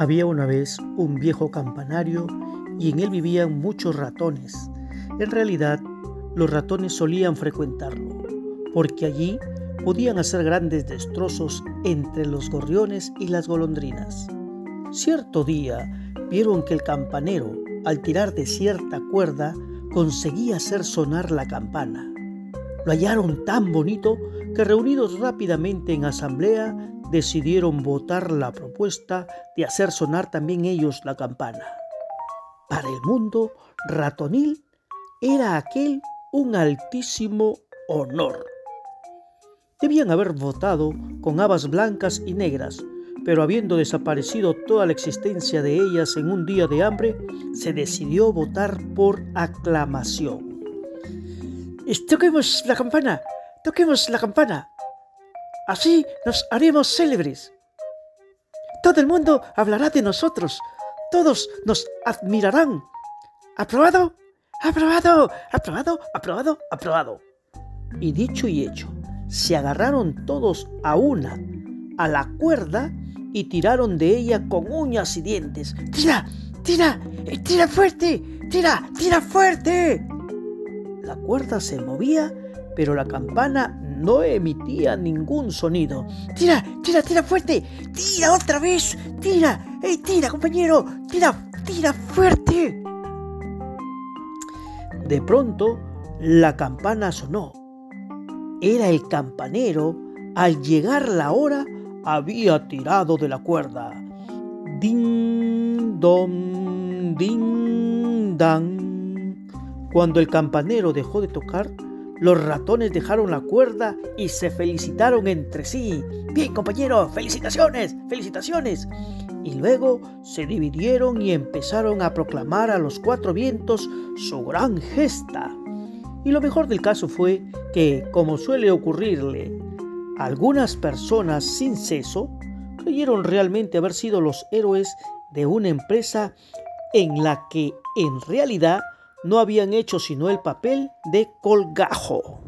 Había una vez un viejo campanario y en él vivían muchos ratones. En realidad, los ratones solían frecuentarlo, porque allí podían hacer grandes destrozos entre los gorriones y las golondrinas. Cierto día vieron que el campanero, al tirar de cierta cuerda, conseguía hacer sonar la campana. Lo hallaron tan bonito que reunidos rápidamente en asamblea decidieron votar la propuesta de hacer sonar también ellos la campana. Para el mundo ratonil era aquel un altísimo honor. Debían haber votado con habas blancas y negras, pero habiendo desaparecido toda la existencia de ellas en un día de hambre, se decidió votar por aclamación. Toquemos la campana, toquemos la campana. Así nos haremos célebres. Todo el mundo hablará de nosotros, todos nos admirarán. ¿Aprobado? ¡Aprobado! ¡Aprobado! ¡Aprobado! ¡Aprobado! Y dicho y hecho, se agarraron todos a una, a la cuerda, y tiraron de ella con uñas y dientes. ¡Tira! ¡Tira! ¡Tira fuerte! ¡Tira! ¡Tira fuerte! La cuerda se movía, pero la campana no emitía ningún sonido. ¡Tira! ¡Tira! ¡Tira fuerte! ¡Tira otra vez! ¡Tira! ¡Ey, tira, compañero! ¡Tira! ¡Tira fuerte! De pronto, la campana sonó. Era el campanero. Al llegar la hora, había tirado de la cuerda. Ding, dong, ding, dang. Cuando el campanero dejó de tocar, los ratones dejaron la cuerda y se felicitaron entre sí. Bien, compañero, felicitaciones, felicitaciones y luego se dividieron y empezaron a proclamar a los cuatro vientos su gran gesta. Y lo mejor del caso fue que, como suele ocurrirle algunas personas sin seso, creyeron realmente haber sido los héroes de una empresa en la que en realidad no habían hecho sino el papel de colgajo.